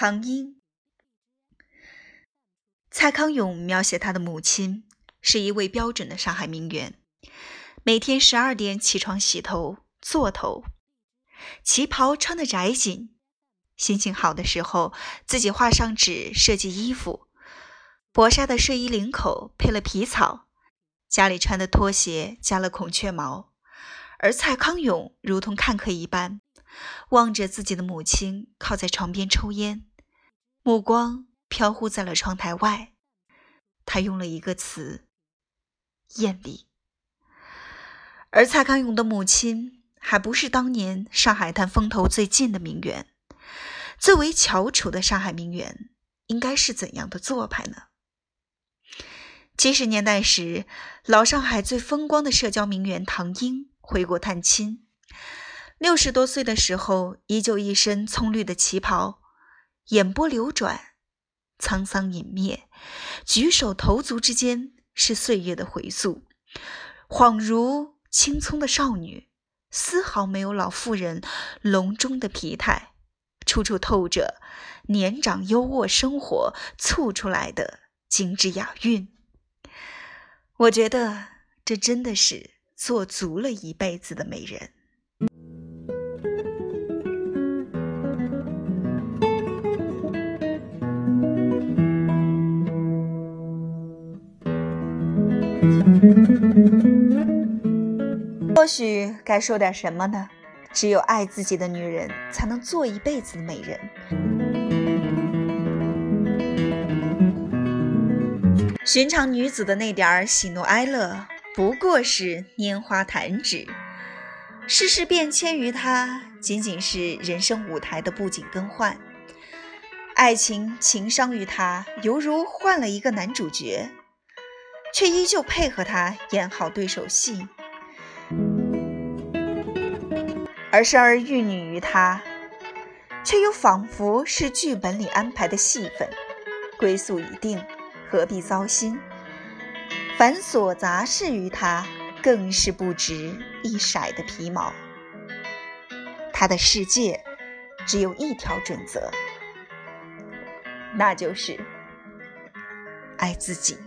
唐英。蔡康永描写他的母亲是一位标准的上海名媛，每天十二点起床洗头做头，旗袍穿得窄紧，心情好的时候自己画上纸设计衣服，薄纱的睡衣领口配了皮草，家里穿的拖鞋加了孔雀毛，而蔡康永如同看客一般，望着自己的母亲靠在床边抽烟，目光。飘忽在了窗台外，他用了一个词：艳丽。而蔡康永的母亲还不是当年上海滩风头最劲的名媛，最为翘楚的上海名媛应该是怎样的做派呢？七十年代时，老上海最风光的社交名媛唐英回国探亲，六十多岁的时候，依旧一身葱绿的旗袍，眼波流转。沧桑隐灭，举手投足之间是岁月的回溯，恍如青葱的少女，丝毫没有老妇人隆中的疲态，处处透着年长优渥生活促出来的精致雅韵。我觉得这真的是做足了一辈子的美人。或许该说点什么呢？只有爱自己的女人，才能做一辈子的美人。寻常女子的那点儿喜怒哀乐，不过是拈花弹指；世事变迁于她，仅仅是人生舞台的布景更换。爱情情伤于她，犹如换了一个男主角。却依旧配合他演好对手戏，而生儿育女于他，却又仿佛是剧本里安排的戏份，归宿已定，何必糟心？繁琐杂事于他，更是不值一甩的皮毛。他的世界只有一条准则，那就是爱自己。